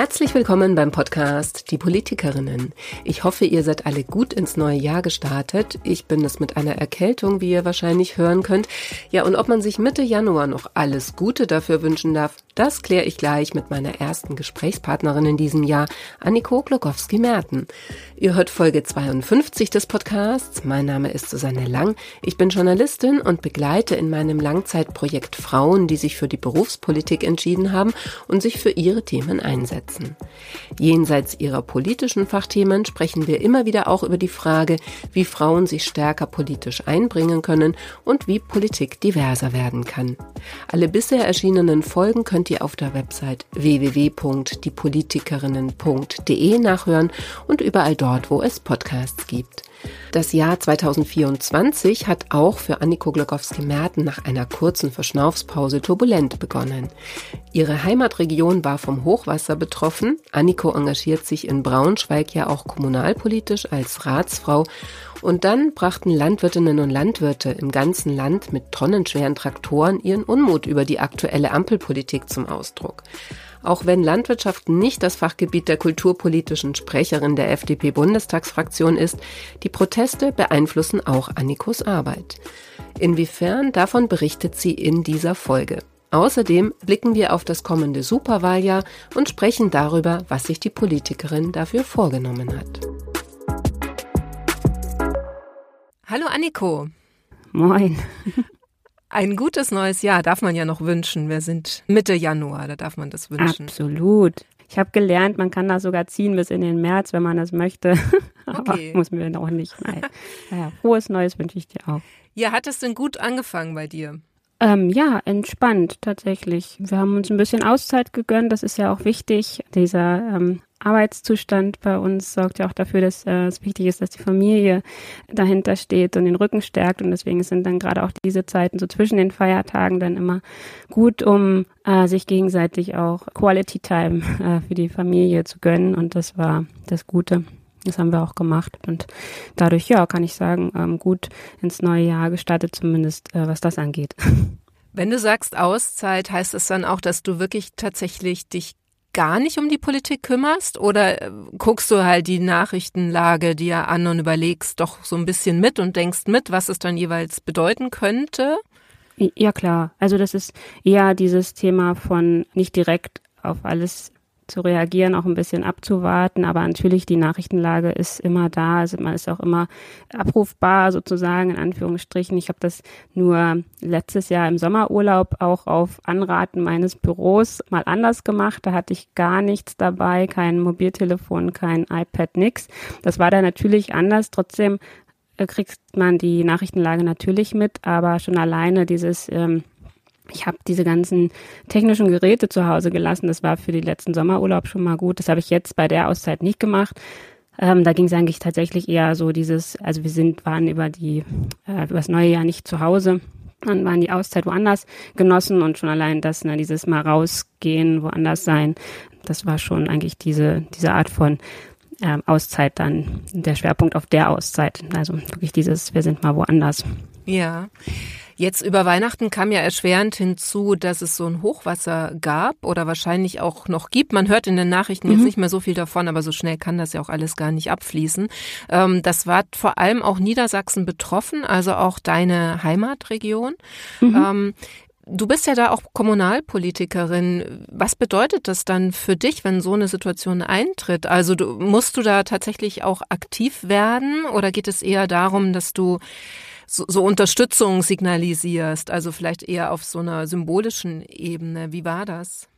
Herzlich willkommen beim Podcast Die Politikerinnen. Ich hoffe, ihr seid alle gut ins neue Jahr gestartet. Ich bin es mit einer Erkältung, wie ihr wahrscheinlich hören könnt. Ja, und ob man sich Mitte Januar noch alles Gute dafür wünschen darf, das kläre ich gleich mit meiner ersten Gesprächspartnerin in diesem Jahr, Anniko Glogowski-Merten. Ihr hört Folge 52 des Podcasts. Mein Name ist Susanne Lang. Ich bin Journalistin und begleite in meinem Langzeitprojekt Frauen, die sich für die Berufspolitik entschieden haben und sich für ihre Themen einsetzen umsetzen. Jenseits ihrer politischen Fachthemen sprechen wir immer wieder auch über die Frage, wie Frauen sich stärker politisch einbringen können und wie Politik diverser werden kann. Alle bisher erschienenen Folgen könnt ihr auf der Website www.diepolitikerinnen.de nachhören und überall dort, wo es Podcasts gibt. Das Jahr 2024 hat auch für Anniko Glogowski-Merten nach einer kurzen Verschnaufspause turbulent begonnen. Ihre Heimatregion war vom Hochwasser betroffen. Anniko engagiert sich in Braunschweig ja auch kommunalpolitisch als Ratsfrau. Und dann brachten Landwirtinnen und Landwirte im ganzen Land mit tonnenschweren Traktoren ihren Unmut über die aktuelle Ampelpolitik zum Ausdruck. Auch wenn Landwirtschaft nicht das Fachgebiet der kulturpolitischen Sprecherin der FDP-Bundestagsfraktion ist, die Proteste beeinflussen auch Annikos Arbeit. Inwiefern davon berichtet sie in dieser Folge. Außerdem blicken wir auf das kommende Superwahljahr und sprechen darüber, was sich die Politikerin dafür vorgenommen hat. Hallo Anniko. Moin. Ein gutes neues Jahr darf man ja noch wünschen. Wir sind Mitte Januar, da darf man das wünschen. Absolut. Ich habe gelernt, man kann das sogar ziehen bis in den März, wenn man das möchte. Aber okay. muss mir noch nicht. Nein. Naja, frohes Neues wünsche ich dir auch. Ja, hat es denn gut angefangen bei dir? Ähm, ja, entspannt tatsächlich. Wir haben uns ein bisschen Auszeit gegönnt, das ist ja auch wichtig. Dieser ähm, Arbeitszustand bei uns sorgt ja auch dafür, dass äh, es wichtig ist, dass die Familie dahinter steht und den Rücken stärkt. Und deswegen sind dann gerade auch diese Zeiten so zwischen den Feiertagen dann immer gut, um äh, sich gegenseitig auch Quality Time äh, für die Familie zu gönnen. Und das war das Gute. Das haben wir auch gemacht und dadurch, ja, kann ich sagen, ähm, gut ins neue Jahr gestartet, zumindest äh, was das angeht. Wenn du sagst Auszeit, heißt es dann auch, dass du wirklich tatsächlich dich gar nicht um die Politik kümmerst oder äh, guckst du halt die Nachrichtenlage dir an und überlegst doch so ein bisschen mit und denkst mit, was es dann jeweils bedeuten könnte? Ja klar, also das ist eher dieses Thema von nicht direkt auf alles zu reagieren, auch ein bisschen abzuwarten. Aber natürlich, die Nachrichtenlage ist immer da. Also man ist auch immer abrufbar sozusagen, in Anführungsstrichen. Ich habe das nur letztes Jahr im Sommerurlaub auch auf Anraten meines Büros mal anders gemacht. Da hatte ich gar nichts dabei, kein Mobiltelefon, kein iPad, nix. Das war da natürlich anders. Trotzdem äh, kriegt man die Nachrichtenlage natürlich mit, aber schon alleine dieses ähm, ich habe diese ganzen technischen Geräte zu Hause gelassen. Das war für den letzten Sommerurlaub schon mal gut. Das habe ich jetzt bei der Auszeit nicht gemacht. Ähm, da ging es eigentlich tatsächlich eher so dieses, also wir sind, waren über die, äh, über das neue Jahr nicht zu Hause. Dann waren die Auszeit woanders genossen und schon allein das, ne, dieses mal rausgehen, woanders sein, das war schon eigentlich diese, diese Art von ähm, Auszeit dann, der Schwerpunkt auf der Auszeit. Also wirklich dieses, wir sind mal woanders. Ja. Jetzt über Weihnachten kam ja erschwerend hinzu, dass es so ein Hochwasser gab oder wahrscheinlich auch noch gibt. Man hört in den Nachrichten mhm. jetzt nicht mehr so viel davon, aber so schnell kann das ja auch alles gar nicht abfließen. Ähm, das war vor allem auch Niedersachsen betroffen, also auch deine Heimatregion. Mhm. Ähm, Du bist ja da auch Kommunalpolitikerin. Was bedeutet das dann für dich, wenn so eine Situation eintritt? Also du, musst du da tatsächlich auch aktiv werden oder geht es eher darum, dass du so, so Unterstützung signalisierst, also vielleicht eher auf so einer symbolischen Ebene. Wie war das?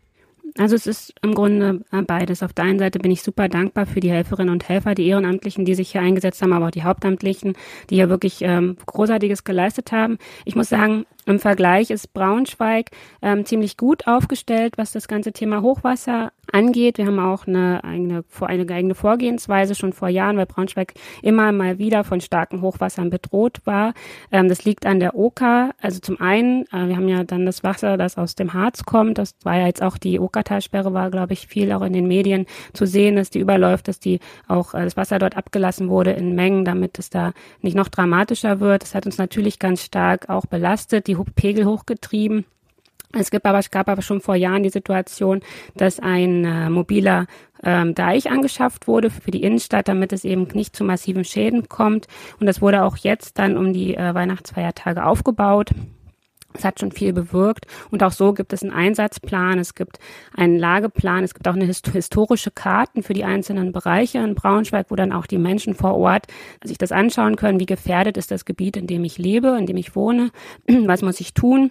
Also es ist im Grunde äh, beides. Auf der einen Seite bin ich super dankbar für die Helferinnen und Helfer, die Ehrenamtlichen, die sich hier eingesetzt haben, aber auch die Hauptamtlichen, die hier wirklich ähm, Großartiges geleistet haben. Ich muss sagen, im Vergleich ist Braunschweig ähm, ziemlich gut aufgestellt, was das ganze Thema Hochwasser angeht. Wir haben auch eine eigene, eine eigene Vorgehensweise schon vor Jahren, weil Braunschweig immer mal wieder von starken Hochwassern bedroht war. Ähm, das liegt an der Oka. Also zum einen, äh, wir haben ja dann das Wasser, das aus dem Harz kommt. Das war ja jetzt auch die Okertalsperre, war, glaube ich, viel auch in den Medien zu sehen, dass die überläuft, dass die auch äh, das Wasser dort abgelassen wurde in Mengen, damit es da nicht noch dramatischer wird. Das hat uns natürlich ganz stark auch belastet die Pegel hochgetrieben. Es gibt aber, es gab aber schon vor Jahren die Situation, dass ein äh, mobiler ähm, Deich angeschafft wurde für die Innenstadt, damit es eben nicht zu massiven Schäden kommt. Und das wurde auch jetzt dann um die äh, Weihnachtsfeiertage aufgebaut. Es hat schon viel bewirkt. Und auch so gibt es einen Einsatzplan, es gibt einen Lageplan, es gibt auch eine historische Karten für die einzelnen Bereiche in Braunschweig, wo dann auch die Menschen vor Ort sich das anschauen können, wie gefährdet ist das Gebiet, in dem ich lebe, in dem ich wohne, was muss ich tun.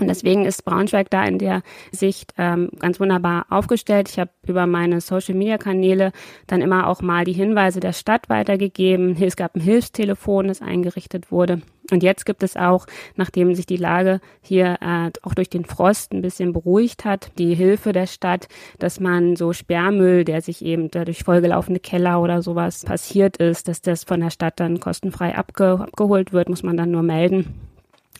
Und deswegen ist Braunschweig da in der Sicht ähm, ganz wunderbar aufgestellt. Ich habe über meine Social-Media-Kanäle dann immer auch mal die Hinweise der Stadt weitergegeben. Es gab ein Hilfstelefon, das eingerichtet wurde. Und jetzt gibt es auch, nachdem sich die Lage hier äh, auch durch den Frost ein bisschen beruhigt hat, die Hilfe der Stadt, dass man so Sperrmüll, der sich eben durch vollgelaufene Keller oder sowas passiert ist, dass das von der Stadt dann kostenfrei abge abgeholt wird, muss man dann nur melden.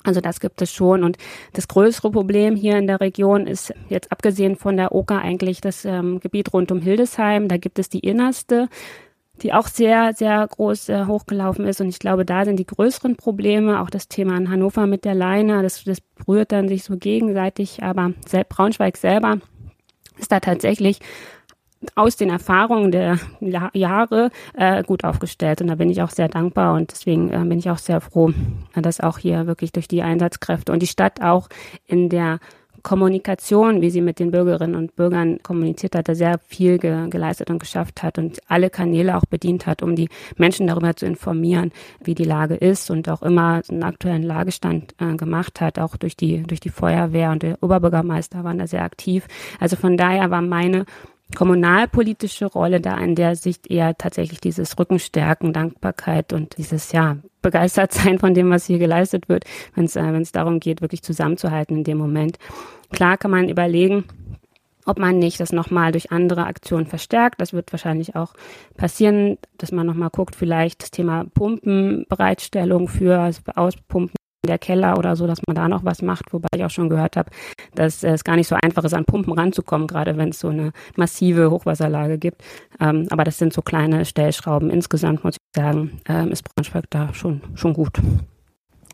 Also das gibt es schon. Und das größere Problem hier in der Region ist jetzt abgesehen von der Oker eigentlich das ähm, Gebiet rund um Hildesheim. Da gibt es die innerste, die auch sehr, sehr groß äh, hochgelaufen ist. Und ich glaube, da sind die größeren Probleme. Auch das Thema in Hannover mit der Leine, das, das berührt dann sich so gegenseitig. Aber Braunschweig selber ist da tatsächlich aus den Erfahrungen der Jahre äh, gut aufgestellt. Und da bin ich auch sehr dankbar und deswegen äh, bin ich auch sehr froh, dass auch hier wirklich durch die Einsatzkräfte und die Stadt auch in der Kommunikation, wie sie mit den Bürgerinnen und Bürgern kommuniziert hat, da sehr viel ge geleistet und geschafft hat und alle Kanäle auch bedient hat, um die Menschen darüber zu informieren, wie die Lage ist und auch immer einen aktuellen Lagestand äh, gemacht hat, auch durch die, durch die Feuerwehr und der Oberbürgermeister waren da sehr aktiv. Also von daher war meine kommunalpolitische Rolle da in der Sicht eher tatsächlich dieses Rückenstärken, Dankbarkeit und dieses, ja, begeistert sein von dem, was hier geleistet wird, wenn es äh, wenn's darum geht, wirklich zusammenzuhalten in dem Moment. Klar kann man überlegen, ob man nicht das nochmal durch andere Aktionen verstärkt. Das wird wahrscheinlich auch passieren, dass man nochmal guckt, vielleicht das Thema Pumpenbereitstellung für Auspumpen der Keller oder so, dass man da noch was macht, wobei ich auch schon gehört habe, dass es gar nicht so einfach ist, an Pumpen ranzukommen, gerade wenn es so eine massive Hochwasserlage gibt. Ähm, aber das sind so kleine Stellschrauben. Insgesamt muss ich sagen, ähm, ist Braunschweig da schon, schon gut.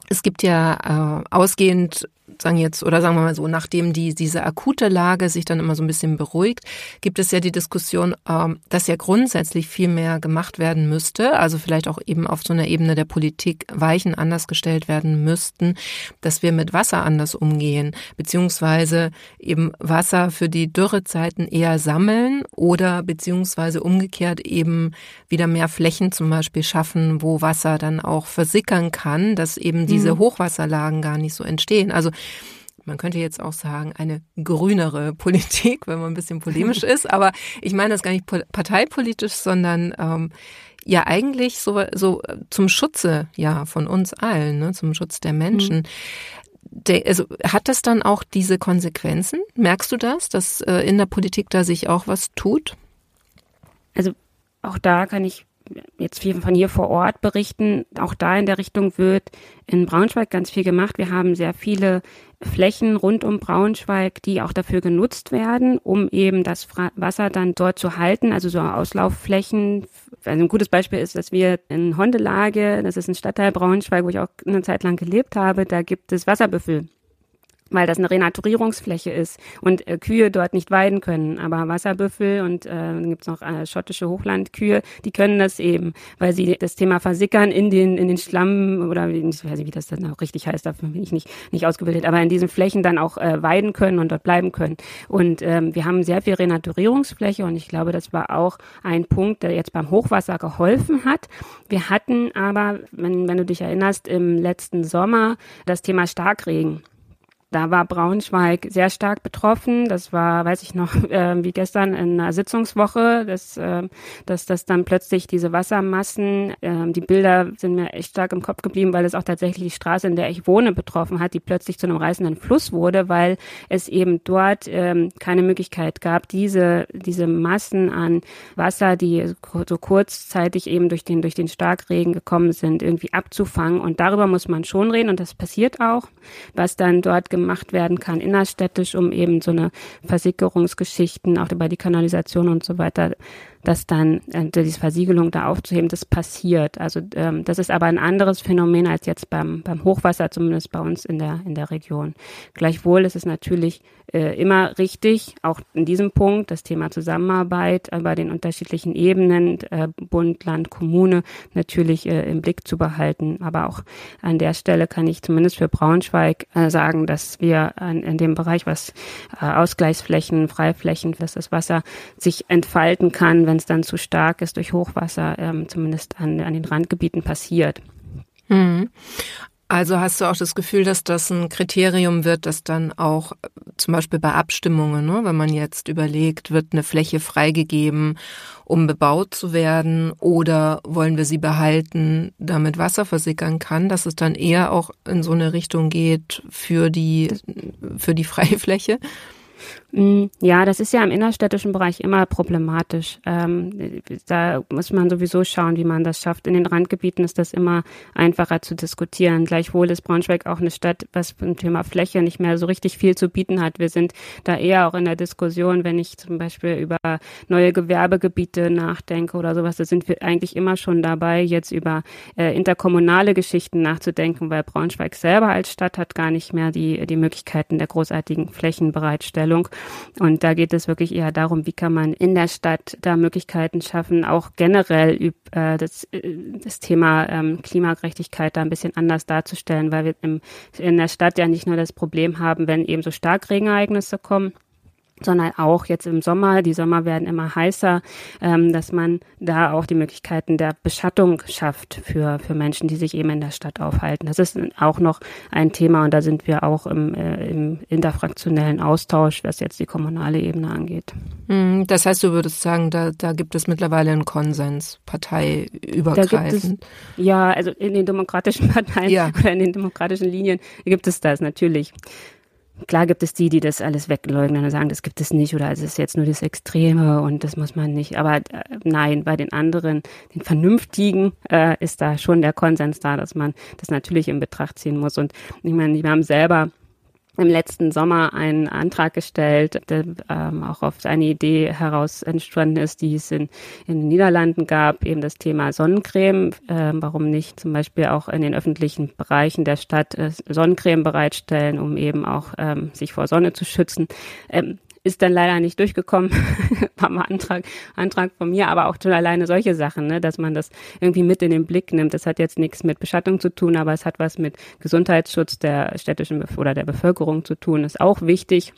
Es gibt ja äh, ausgehend sagen jetzt, oder sagen wir mal so, nachdem die, diese akute Lage sich dann immer so ein bisschen beruhigt, gibt es ja die Diskussion, ähm, dass ja grundsätzlich viel mehr gemacht werden müsste, also vielleicht auch eben auf so einer Ebene der Politik Weichen anders gestellt werden müssten, dass wir mit Wasser anders umgehen, beziehungsweise eben Wasser für die Dürrezeiten eher sammeln oder beziehungsweise umgekehrt eben wieder mehr Flächen zum Beispiel schaffen, wo Wasser dann auch versickern kann, dass eben diese mhm. Hochwasserlagen gar nicht so entstehen. Also man könnte jetzt auch sagen, eine grünere Politik, wenn man ein bisschen polemisch ist. Aber ich meine das gar nicht parteipolitisch, sondern ähm, ja eigentlich so, so zum Schutze ja von uns allen, ne, zum Schutz der Menschen. Mhm. De, also hat das dann auch diese Konsequenzen? Merkst du das, dass äh, in der Politik da sich auch was tut? Also auch da kann ich jetzt viel von hier vor Ort berichten. Auch da in der Richtung wird in Braunschweig ganz viel gemacht. Wir haben sehr viele Flächen rund um Braunschweig, die auch dafür genutzt werden, um eben das Wasser dann dort zu halten, also so Auslaufflächen. Also ein gutes Beispiel ist, dass wir in Hondelage, das ist ein Stadtteil Braunschweig, wo ich auch eine Zeit lang gelebt habe, da gibt es Wasserbüffel weil das eine Renaturierungsfläche ist und äh, Kühe dort nicht weiden können. Aber Wasserbüffel und äh, dann gibt's noch äh, schottische Hochlandkühe, die können das eben, weil sie das Thema Versickern in den in den Schlamm oder ich weiß nicht, wie das dann auch richtig heißt, dafür bin ich nicht nicht ausgebildet, aber in diesen Flächen dann auch äh, weiden können und dort bleiben können. Und ähm, wir haben sehr viel Renaturierungsfläche und ich glaube, das war auch ein Punkt, der jetzt beim Hochwasser geholfen hat. Wir hatten aber, wenn, wenn du dich erinnerst, im letzten Sommer das Thema Starkregen. Da war Braunschweig sehr stark betroffen. Das war, weiß ich noch, äh, wie gestern in einer Sitzungswoche, dass, äh, dass, dass dann plötzlich diese Wassermassen, äh, die Bilder sind mir echt stark im Kopf geblieben, weil es auch tatsächlich die Straße, in der ich wohne, betroffen hat, die plötzlich zu einem reißenden Fluss wurde, weil es eben dort ähm, keine Möglichkeit gab, diese, diese Massen an Wasser, die so kurzzeitig eben durch den, durch den Starkregen gekommen sind, irgendwie abzufangen. Und darüber muss man schon reden und das passiert auch, was dann dort gemacht gemacht werden kann, innerstädtisch, um eben so eine Versickerungsgeschichten, auch über die Kanalisation und so weiter, dass dann äh, diese Versiegelung da aufzuheben, das passiert. Also ähm, das ist aber ein anderes Phänomen als jetzt beim, beim Hochwasser, zumindest bei uns in der, in der Region. Gleichwohl ist es natürlich äh, immer richtig, auch in diesem Punkt, das Thema Zusammenarbeit bei den unterschiedlichen Ebenen, äh, Bund, Land, Kommune, natürlich äh, im Blick zu behalten. Aber auch an der Stelle kann ich zumindest für Braunschweig äh, sagen, dass wir an, in dem Bereich, was äh, Ausgleichsflächen, Freiflächen, dass das Wasser sich entfalten kann, wenn es dann zu stark ist durch Hochwasser, ähm, zumindest an, an den Randgebieten passiert. Mhm. Also hast du auch das Gefühl, dass das ein Kriterium wird, das dann auch äh, zum Beispiel bei Abstimmungen, ne, wenn man jetzt überlegt, wird eine Fläche freigegeben, um bebaut zu werden oder wollen wir sie behalten, damit Wasser versickern kann, dass es dann eher auch in so eine Richtung geht für die, für die freie Fläche? Mm, ja, das ist ja im innerstädtischen Bereich immer problematisch. Ähm, da muss man sowieso schauen, wie man das schafft. In den Randgebieten ist das immer einfacher zu diskutieren. Gleichwohl ist Braunschweig auch eine Stadt, was beim Thema Fläche nicht mehr so richtig viel zu bieten hat. Wir sind da eher auch in der Diskussion, wenn ich zum Beispiel über neue Gewerbegebiete nachdenke oder sowas, da sind wir eigentlich immer schon dabei, jetzt über äh, interkommunale Geschichten nachzudenken, weil Braunschweig selber als Stadt hat gar nicht mehr die, die Möglichkeiten der großartigen Flächenbereitstellung. Und da geht es wirklich eher darum, wie kann man in der Stadt da Möglichkeiten schaffen, auch generell äh, das, äh, das Thema ähm, Klimagerechtigkeit da ein bisschen anders darzustellen, weil wir in der Stadt ja nicht nur das Problem haben, wenn eben so Starkregenereignisse kommen, sondern auch jetzt im Sommer, die Sommer werden immer heißer, ähm, dass man da auch die Möglichkeiten der Beschattung schafft für, für Menschen, die sich eben in der Stadt aufhalten. Das ist auch noch ein Thema und da sind wir auch im, äh, im interfraktionellen Austausch, was jetzt die kommunale Ebene angeht. Hm, das heißt, du würdest sagen, da, da gibt es mittlerweile einen Konsens, parteiübergreifend. Es, ja, also in den demokratischen Parteien ja. oder in den demokratischen Linien gibt es das natürlich. Klar gibt es die, die das alles wegleugnen und sagen, das gibt es nicht oder es ist jetzt nur das Extreme und das muss man nicht. Aber äh, nein, bei den anderen, den Vernünftigen, äh, ist da schon der Konsens da, dass man das natürlich in Betracht ziehen muss. Und ich meine, wir haben selber im letzten Sommer einen Antrag gestellt, der ähm, auch auf eine Idee heraus entstanden ist, die es in, in den Niederlanden gab, eben das Thema Sonnencreme. Ähm, warum nicht zum Beispiel auch in den öffentlichen Bereichen der Stadt äh, Sonnencreme bereitstellen, um eben auch ähm, sich vor Sonne zu schützen. Ähm, ist dann leider nicht durchgekommen. War mal Antrag, Antrag von mir, aber auch schon alleine solche Sachen, ne, dass man das irgendwie mit in den Blick nimmt. Das hat jetzt nichts mit Beschattung zu tun, aber es hat was mit Gesundheitsschutz der städtischen oder der Bevölkerung zu tun. Ist auch wichtig.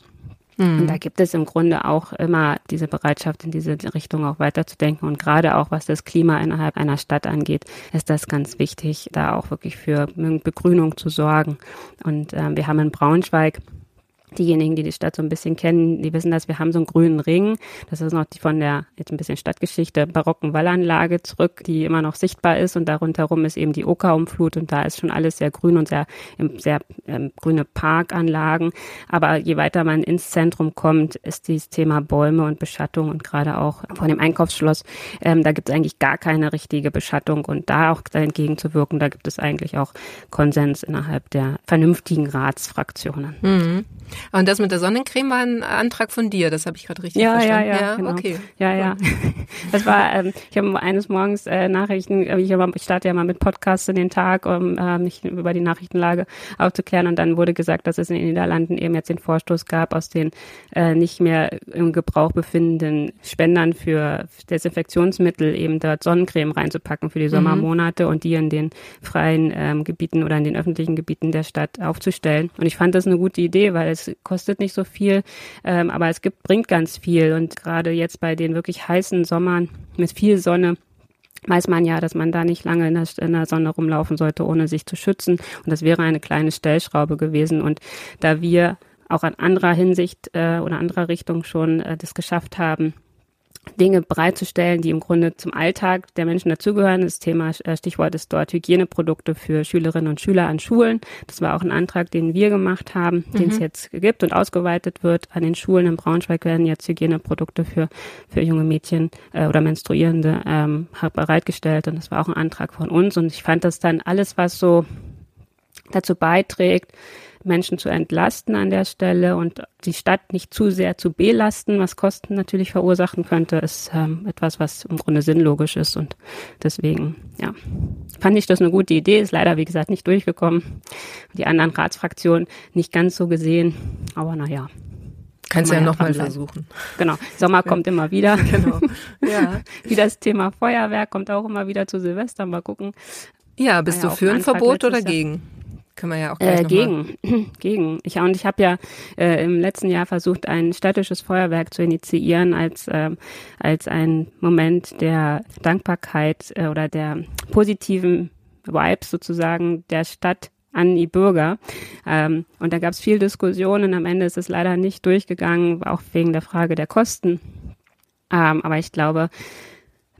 Und da gibt es im Grunde auch immer diese Bereitschaft, in diese Richtung auch weiterzudenken. Und gerade auch was das Klima innerhalb einer Stadt angeht, ist das ganz wichtig, da auch wirklich für Begrünung zu sorgen. Und äh, wir haben in Braunschweig Diejenigen, die die Stadt so ein bisschen kennen, die wissen, dass wir haben so einen grünen Ring. Das ist noch die von der, jetzt ein bisschen Stadtgeschichte, barocken Wallanlage zurück, die immer noch sichtbar ist. Und darunter rum ist eben die Okerumflut und da ist schon alles sehr grün und sehr, sehr ähm, grüne Parkanlagen. Aber je weiter man ins Zentrum kommt, ist dieses Thema Bäume und Beschattung und gerade auch von dem Einkaufsschloss, ähm, da gibt es eigentlich gar keine richtige Beschattung und da auch dagegen zu wirken, da gibt es eigentlich auch Konsens innerhalb der vernünftigen Ratsfraktionen. Mhm. Und das mit der Sonnencreme war ein Antrag von dir, das habe ich gerade richtig ja, verstanden. Ja, ja, ja, genau. okay. Ja, ja. Das war, ähm, ich habe eines Morgens äh, Nachrichten, äh, ich, ich starte ja mal mit Podcasts in den Tag, um äh, mich über die Nachrichtenlage aufzuklären und dann wurde gesagt, dass es in den Niederlanden eben jetzt den Vorstoß gab, aus den äh, nicht mehr im Gebrauch befindenden Spendern für Desinfektionsmittel eben dort Sonnencreme reinzupacken für die mhm. Sommermonate mhm. und die in den freien ähm, Gebieten oder in den öffentlichen Gebieten der Stadt aufzustellen. Und ich fand das eine gute Idee, weil es kostet nicht so viel, ähm, aber es gibt, bringt ganz viel. Und gerade jetzt bei den wirklich heißen Sommern mit viel Sonne, weiß man ja, dass man da nicht lange in der, in der, Sonne rumlaufen sollte, ohne sich zu schützen. Und das wäre eine kleine Stellschraube gewesen. Und da wir auch an anderer Hinsicht äh, oder anderer Richtung schon äh, das geschafft haben, Dinge bereitzustellen, die im Grunde zum Alltag der Menschen dazugehören. Das Thema, äh, Stichwort ist dort Hygieneprodukte für Schülerinnen und Schüler an Schulen. Das war auch ein Antrag, den wir gemacht haben, mhm. den es jetzt gibt und ausgeweitet wird. An den Schulen in Braunschweig werden jetzt Hygieneprodukte für, für junge Mädchen äh, oder Menstruierende ähm, bereitgestellt. Und das war auch ein Antrag von uns. Und ich fand das dann alles, was so dazu beiträgt, Menschen zu entlasten an der Stelle und die Stadt nicht zu sehr zu belasten, was Kosten natürlich verursachen könnte, ist ähm, etwas, was im Grunde sinnlogisch ist und deswegen, ja, fand ich das eine gute Idee, ist leider, wie gesagt, nicht durchgekommen. Die anderen Ratsfraktionen nicht ganz so gesehen, aber naja. Kannst ja nochmal versuchen. Genau. Sommer kommt immer wieder. Genau. Ja. Wie das Thema Feuerwerk kommt auch immer wieder zu Silvester. Mal gucken. Ja, bist ja, du für ein Verbot oder gegen? Können wir ja auch gleich äh, gegen, gegen. Ich und ich habe ja äh, im letzten Jahr versucht, ein städtisches Feuerwerk zu initiieren als äh, als ein Moment der Dankbarkeit äh, oder der positiven Vibes sozusagen der Stadt an die Bürger. Ähm, und da gab es viel Diskussionen. Am Ende ist es leider nicht durchgegangen, auch wegen der Frage der Kosten. Ähm, aber ich glaube,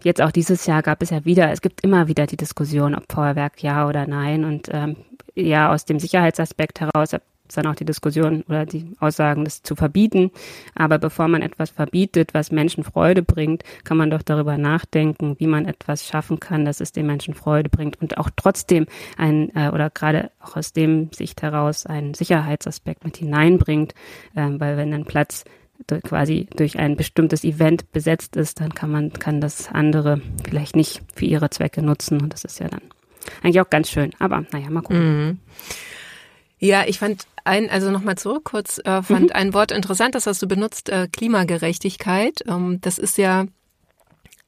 jetzt auch dieses Jahr gab es ja wieder, es gibt immer wieder die Diskussion, ob Feuerwerk ja oder nein. Und ähm, ja, aus dem Sicherheitsaspekt heraus dann auch die Diskussion oder die Aussagen, das zu verbieten. Aber bevor man etwas verbietet, was Menschen Freude bringt, kann man doch darüber nachdenken, wie man etwas schaffen kann, dass es den Menschen Freude bringt und auch trotzdem ein äh, oder gerade auch aus dem Sicht heraus einen Sicherheitsaspekt mit hineinbringt, äh, weil wenn ein Platz quasi durch ein bestimmtes Event besetzt ist, dann kann man kann das andere vielleicht nicht für ihre Zwecke nutzen und das ist ja dann eigentlich auch ganz schön. Aber naja, mal gucken. Mhm. Ja, ich fand ein, also nochmal zurück kurz, äh, fand mhm. ein Wort interessant, das hast du benutzt, äh, Klimagerechtigkeit. Ähm, das ist ja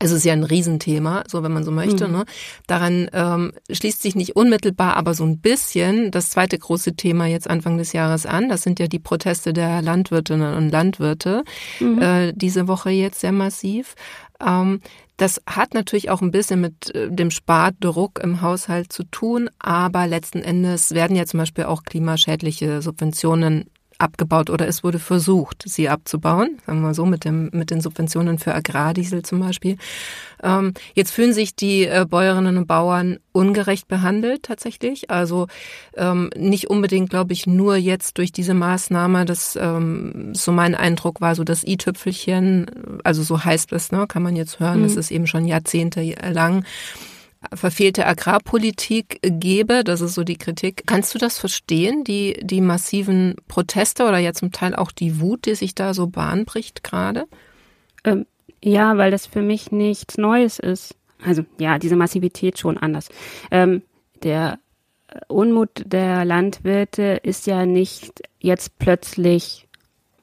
es ist ja ein Riesenthema, so wenn man so möchte. Mhm. Ne? Daran ähm, schließt sich nicht unmittelbar, aber so ein bisschen das zweite große Thema jetzt Anfang des Jahres an. Das sind ja die Proteste der Landwirtinnen und Landwirte mhm. äh, diese Woche jetzt sehr massiv. Ähm, das hat natürlich auch ein bisschen mit äh, dem Spardruck im Haushalt zu tun, aber letzten Endes werden ja zum Beispiel auch klimaschädliche Subventionen abgebaut oder es wurde versucht, sie abzubauen, sagen wir mal so, mit, dem, mit den Subventionen für Agrardiesel zum Beispiel. Ähm, jetzt fühlen sich die äh, Bäuerinnen und Bauern ungerecht behandelt tatsächlich. Also ähm, nicht unbedingt, glaube ich, nur jetzt durch diese Maßnahme. Das ähm, so mein Eindruck war so das i-Tüpfelchen, also so heißt es, ne, kann man jetzt hören. Mhm. Das ist eben schon Jahrzehnte lang verfehlte Agrarpolitik gebe. Das ist so die Kritik. Kannst du das verstehen, die, die massiven Proteste oder ja zum Teil auch die Wut, die sich da so bahnbricht gerade? Ähm, ja, weil das für mich nichts Neues ist. Also ja, diese Massivität schon anders. Ähm, der Unmut der Landwirte ist ja nicht jetzt plötzlich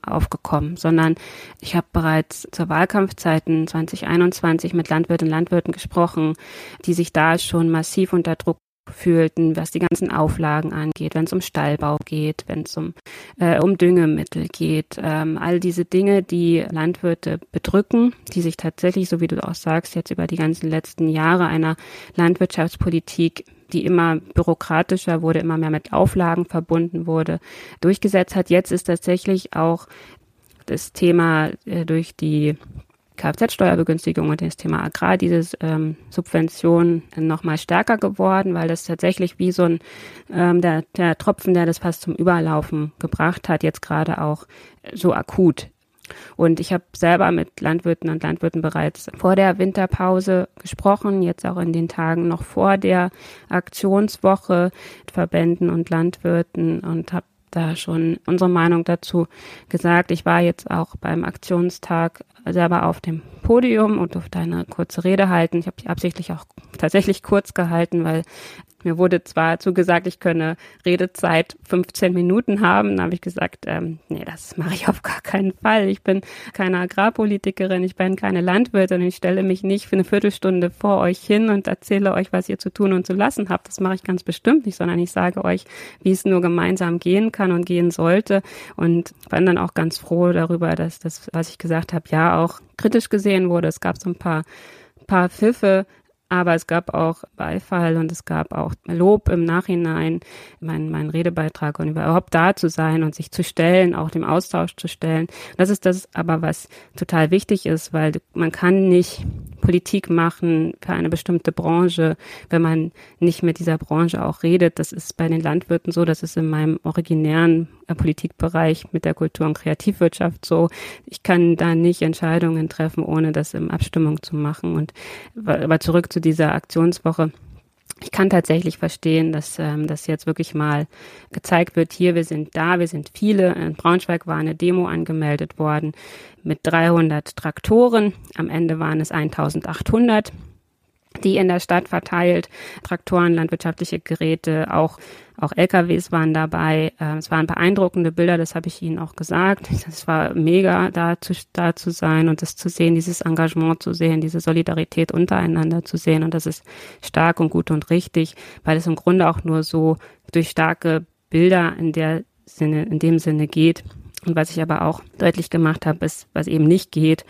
aufgekommen, sondern ich habe bereits zur Wahlkampfzeiten 2021 mit Landwirtinnen und Landwirten gesprochen, die sich da schon massiv unter Druck fühlten, was die ganzen Auflagen angeht, wenn es um Stallbau geht, wenn es um, äh, um Düngemittel geht, ähm, all diese Dinge, die Landwirte bedrücken, die sich tatsächlich, so wie du auch sagst, jetzt über die ganzen letzten Jahre einer Landwirtschaftspolitik die immer bürokratischer wurde, immer mehr mit Auflagen verbunden wurde, durchgesetzt hat. Jetzt ist tatsächlich auch das Thema äh, durch die Kfz-Steuerbegünstigung und das Thema Agrar, diese ähm, Subvention noch mal stärker geworden, weil das tatsächlich wie so ein ähm, der, der Tropfen, der das fast zum Überlaufen gebracht hat, jetzt gerade auch so akut und ich habe selber mit Landwirten und Landwirten bereits vor der Winterpause gesprochen, jetzt auch in den Tagen noch vor der Aktionswoche mit Verbänden und Landwirten und habe da schon unsere Meinung dazu gesagt. Ich war jetzt auch beim Aktionstag selber auf dem Podium und durfte eine kurze Rede halten. Ich habe die absichtlich auch tatsächlich kurz gehalten, weil mir wurde zwar zugesagt, ich könne Redezeit 15 Minuten haben. Da habe ich gesagt, ähm, nee, das mache ich auf gar keinen Fall. Ich bin keine Agrarpolitikerin, ich bin keine Landwirtin. Ich stelle mich nicht für eine Viertelstunde vor euch hin und erzähle euch, was ihr zu tun und zu lassen habt. Das mache ich ganz bestimmt nicht, sondern ich sage euch, wie es nur gemeinsam gehen kann und gehen sollte. Und bin dann auch ganz froh darüber, dass das, was ich gesagt habe, ja auch kritisch gesehen wurde. Es gab so ein paar paar Pfiffe, aber es gab auch Beifall und es gab auch Lob im Nachhinein, mein, mein Redebeitrag und überhaupt da zu sein und sich zu stellen, auch dem Austausch zu stellen. Das ist das aber, was total wichtig ist, weil man kann nicht Politik machen für eine bestimmte Branche, wenn man nicht mit dieser Branche auch redet. Das ist bei den Landwirten so, das ist in meinem originären Politikbereich mit der Kultur- und Kreativwirtschaft so. Ich kann da nicht Entscheidungen treffen, ohne das in Abstimmung zu machen. Und aber zurück zu dieser Aktionswoche ich kann tatsächlich verstehen, dass ähm, das jetzt wirklich mal gezeigt wird, hier, wir sind da, wir sind viele. In Braunschweig war eine Demo angemeldet worden mit 300 Traktoren. Am Ende waren es 1800 die in der Stadt verteilt, Traktoren, landwirtschaftliche Geräte, auch, auch LKWs waren dabei. Ähm, es waren beeindruckende Bilder, das habe ich Ihnen auch gesagt. Es war mega, da zu, da zu sein und das zu sehen, dieses Engagement zu sehen, diese Solidarität untereinander zu sehen. Und das ist stark und gut und richtig, weil es im Grunde auch nur so durch starke Bilder in der Sinne, in dem Sinne geht. Und was ich aber auch deutlich gemacht habe, ist, was eben nicht geht.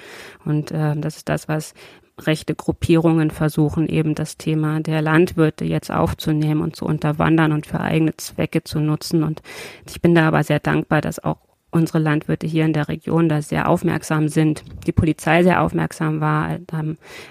Und äh, das ist das, was rechte Gruppierungen versuchen eben das Thema der Landwirte jetzt aufzunehmen und zu unterwandern und für eigene Zwecke zu nutzen. Und ich bin da aber sehr dankbar, dass auch unsere Landwirte hier in der Region da sehr aufmerksam sind, die Polizei sehr aufmerksam war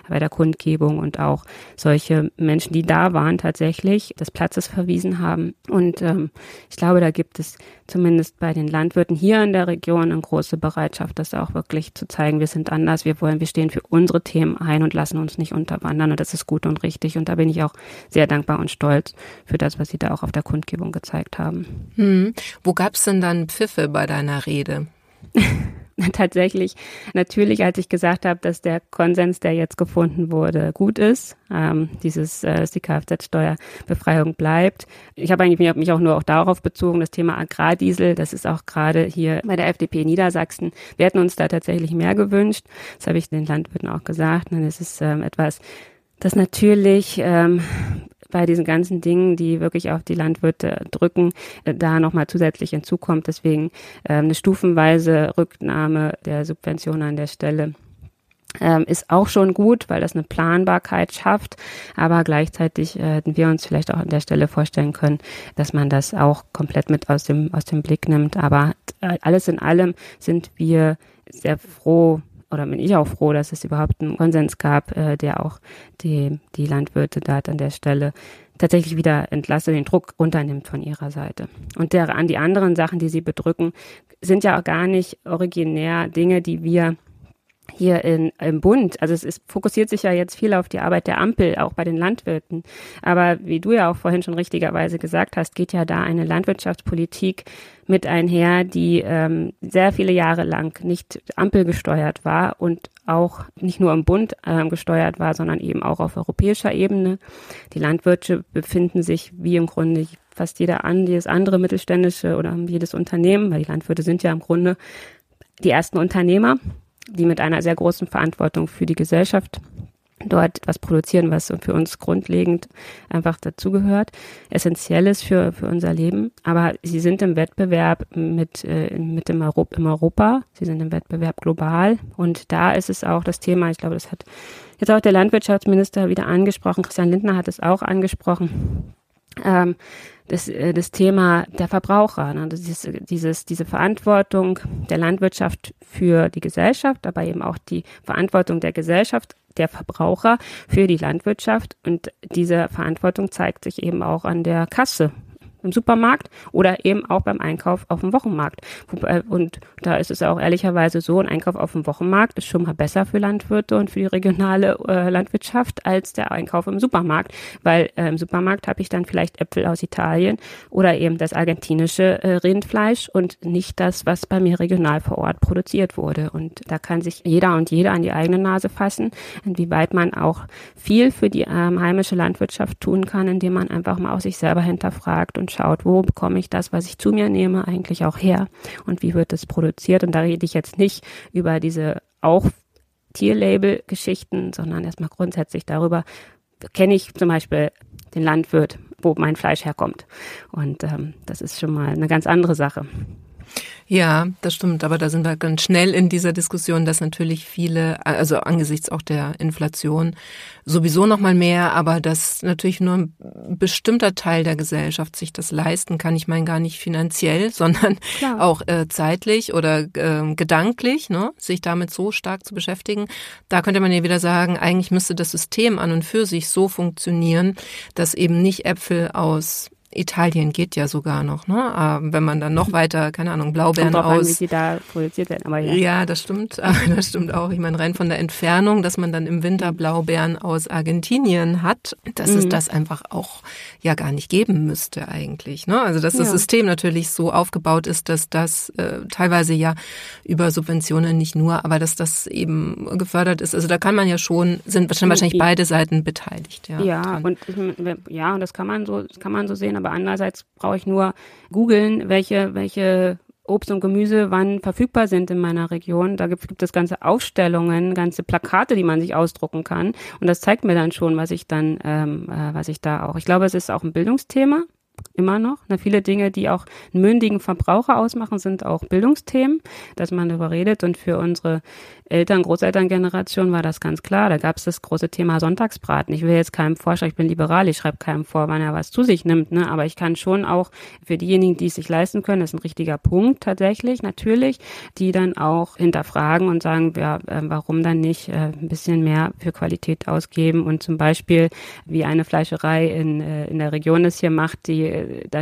bei der Kundgebung und auch solche Menschen, die da waren, tatsächlich des Platzes verwiesen haben. Und ähm, ich glaube, da gibt es zumindest bei den Landwirten hier in der Region eine große Bereitschaft, das auch wirklich zu zeigen, wir sind anders, wir wollen, wir stehen für unsere Themen ein und lassen uns nicht unterwandern. Und das ist gut und richtig. Und da bin ich auch sehr dankbar und stolz für das, was Sie da auch auf der Kundgebung gezeigt haben. Hm. Wo gab es denn dann Pfiffe bei deiner Rede? tatsächlich natürlich, als ich gesagt habe, dass der Konsens, der jetzt gefunden wurde, gut ist, ähm, dieses, äh, dass die Kfz-Steuerbefreiung bleibt. Ich habe eigentlich mich auch nur auch darauf bezogen, das Thema Agrardiesel, das ist auch gerade hier bei der FDP Niedersachsen. Wir hätten uns da tatsächlich mehr gewünscht. Das habe ich den Landwirten auch gesagt. Es ist ähm, etwas, das natürlich ähm, bei diesen ganzen Dingen, die wirklich auf die Landwirte drücken, äh, da nochmal zusätzlich hinzukommt. Deswegen äh, eine stufenweise Rücknahme der Subvention an der Stelle ähm, ist auch schon gut, weil das eine Planbarkeit schafft. Aber gleichzeitig äh, hätten wir uns vielleicht auch an der Stelle vorstellen können, dass man das auch komplett mit aus dem, aus dem Blick nimmt. Aber alles in allem sind wir sehr froh, oder bin ich auch froh, dass es überhaupt einen Konsens gab, äh, der auch die, die Landwirte da an der Stelle tatsächlich wieder entlastet, den Druck runternimmt von ihrer Seite. Und der, an die anderen Sachen, die sie bedrücken, sind ja auch gar nicht originär Dinge, die wir hier in, im Bund, also es ist, fokussiert sich ja jetzt viel auf die Arbeit der Ampel, auch bei den Landwirten. Aber wie du ja auch vorhin schon richtigerweise gesagt hast, geht ja da eine Landwirtschaftspolitik mit einher, die ähm, sehr viele Jahre lang nicht ampelgesteuert war und auch nicht nur im Bund ähm, gesteuert war, sondern eben auch auf europäischer Ebene. Die Landwirte befinden sich wie im Grunde fast jeder an, jedes andere mittelständische oder jedes Unternehmen, weil die Landwirte sind ja im Grunde die ersten Unternehmer die mit einer sehr großen Verantwortung für die Gesellschaft dort etwas produzieren, was für uns grundlegend einfach dazugehört, essentiell ist für, für unser Leben. Aber sie sind im Wettbewerb mit, äh, mit dem Europa, im Europa, sie sind im Wettbewerb global. Und da ist es auch das Thema, ich glaube, das hat jetzt auch der Landwirtschaftsminister wieder angesprochen, Christian Lindner hat es auch angesprochen. Ähm, das, äh, das Thema der Verbraucher, ne? dieses, dieses, diese Verantwortung der Landwirtschaft für die Gesellschaft, aber eben auch die Verantwortung der Gesellschaft der Verbraucher für die Landwirtschaft. Und diese Verantwortung zeigt sich eben auch an der Kasse im Supermarkt oder eben auch beim Einkauf auf dem Wochenmarkt. Und da ist es auch ehrlicherweise so, ein Einkauf auf dem Wochenmarkt ist schon mal besser für Landwirte und für die regionale äh, Landwirtschaft als der Einkauf im Supermarkt, weil äh, im Supermarkt habe ich dann vielleicht Äpfel aus Italien oder eben das argentinische äh, Rindfleisch und nicht das, was bei mir regional vor Ort produziert wurde. Und da kann sich jeder und jede an die eigene Nase fassen, inwieweit man auch viel für die ähm, heimische Landwirtschaft tun kann, indem man einfach mal aus sich selber hinterfragt und schaut, wo bekomme ich das, was ich zu mir nehme, eigentlich auch her und wie wird es produziert. Und da rede ich jetzt nicht über diese auch Tierlabel-Geschichten, sondern erstmal grundsätzlich darüber, kenne ich zum Beispiel den Landwirt, wo mein Fleisch herkommt. Und ähm, das ist schon mal eine ganz andere Sache. Ja, das stimmt, aber da sind wir ganz schnell in dieser Diskussion, dass natürlich viele, also angesichts auch der Inflation sowieso noch mal mehr, aber dass natürlich nur ein bestimmter Teil der Gesellschaft sich das leisten kann. Ich meine gar nicht finanziell, sondern Klar. auch äh, zeitlich oder äh, gedanklich, ne, sich damit so stark zu beschäftigen. Da könnte man ja wieder sagen, eigentlich müsste das System an und für sich so funktionieren, dass eben nicht Äpfel aus Italien geht ja sogar noch, ne? Ähm, wenn man dann noch weiter, keine Ahnung, Blaubeeren aus. An, sie da produziert werden, aber ja. Ja, das stimmt. Das stimmt auch. Ich meine, rein von der Entfernung, dass man dann im Winter Blaubeeren aus Argentinien hat, dass mhm. es das einfach auch ja gar nicht geben müsste eigentlich. Ne? Also dass das ja. System natürlich so aufgebaut ist, dass das äh, teilweise ja über Subventionen nicht nur, aber dass das eben gefördert ist. Also da kann man ja schon, sind wahrscheinlich beide Seiten beteiligt. Ja, ja und ja, das kann man so, das kann man so sehen, aber andererseits brauche ich nur googeln, welche, welche Obst und Gemüse wann verfügbar sind in meiner Region. Da gibt, gibt es ganze Ausstellungen, ganze Plakate, die man sich ausdrucken kann. Und das zeigt mir dann schon, was ich dann, ähm, äh, was ich da auch. Ich glaube, es ist auch ein Bildungsthema immer noch. Na, viele Dinge, die auch einen mündigen Verbraucher ausmachen, sind auch Bildungsthemen, dass man darüber redet. Und für unsere Eltern, Großelterngeneration war das ganz klar. Da gab es das große Thema Sonntagsbraten. Ich will jetzt keinem vorschreiben, ich bin liberal, ich schreibe keinem vor, wann er was zu sich nimmt. Ne? Aber ich kann schon auch für diejenigen, die es sich leisten können, das ist ein richtiger Punkt tatsächlich, natürlich, die dann auch hinterfragen und sagen, ja, äh, warum dann nicht äh, ein bisschen mehr für Qualität ausgeben und zum Beispiel, wie eine Fleischerei in, äh, in der Region es hier macht, die, äh, da